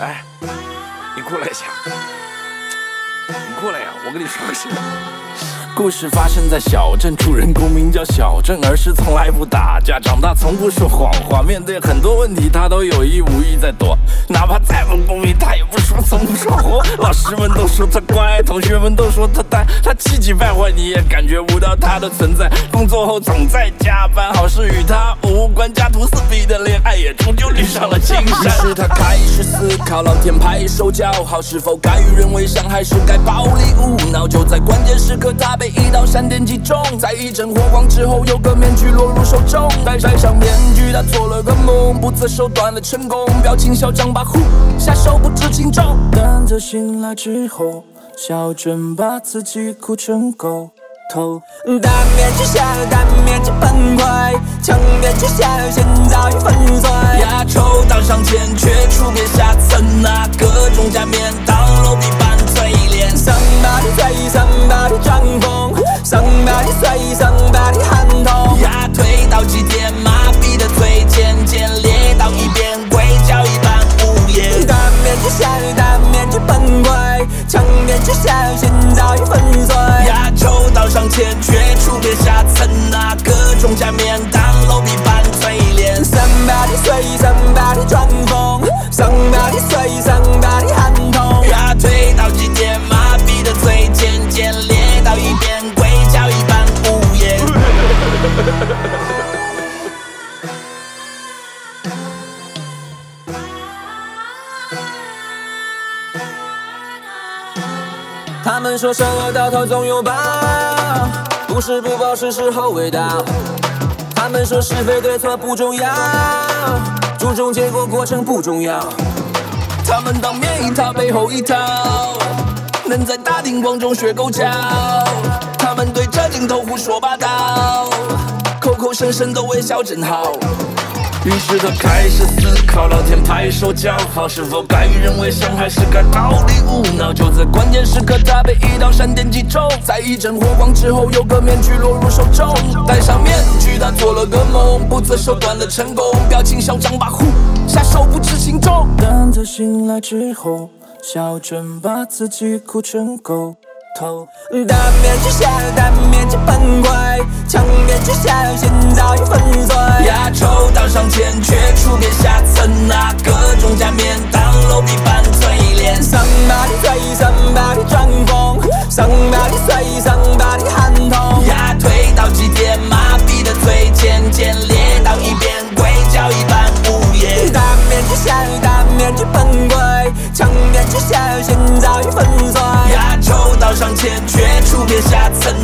哎，你过来一下，你过来呀！我跟你说个事。故事发生在小镇，主人公名叫小镇，儿时从来不打架，长大从不说谎话，面对很多问题他都有意无意在躲，哪怕再不公平他也不说，从不说谎。老师们都说他乖，同学们都说他呆，他气急败坏你也感觉不到他的存在。工作后总在加班，好事与他无关，家徒四壁的恋爱也终究绿上了青山。于是他开始思考，老天拍手叫好，是否该与人为善，还是该暴力无脑？就时刻，他被。一道闪电击中，在一阵火光之后，有个面具落入手中。戴上面具，他做了个梦，不择手段的成功，表情嚣张跋扈，下手不知轻重。但他醒来之后，小镇把自己哭成狗头。大面具下，大面具崩溃，强面具下，现在裂到一边，鬼叫一般无言。他们说善恶到头总有报，不是不报是时候未到。他们说是非对错不重要，注重结果过程不重要。他们当面一套背后一套，能在大庭广众学狗叫。他们对着镜头胡说八道，口口声声都微笑真好。于是他开始思考，老天拍手叫好，是否该与人为善，还是该暴力无脑？就在关键时刻，他被一道闪电击中，在一阵火光之后，有个面具落入手中。戴上面具，他做了个梦，不择手段的成功，表情嚣张跋扈，下手不知轻重。但他醒来之后，小镇把自己哭成狗头。大面积下，大面积崩溃，强面积下，现早已粉碎。压轴当上前，却出面下层，那各种假面当楼梯般淬炼。Somebody say somebody 装疯，Somebody say 喊这小心，早已粉碎。压轴到上前，却出别下层，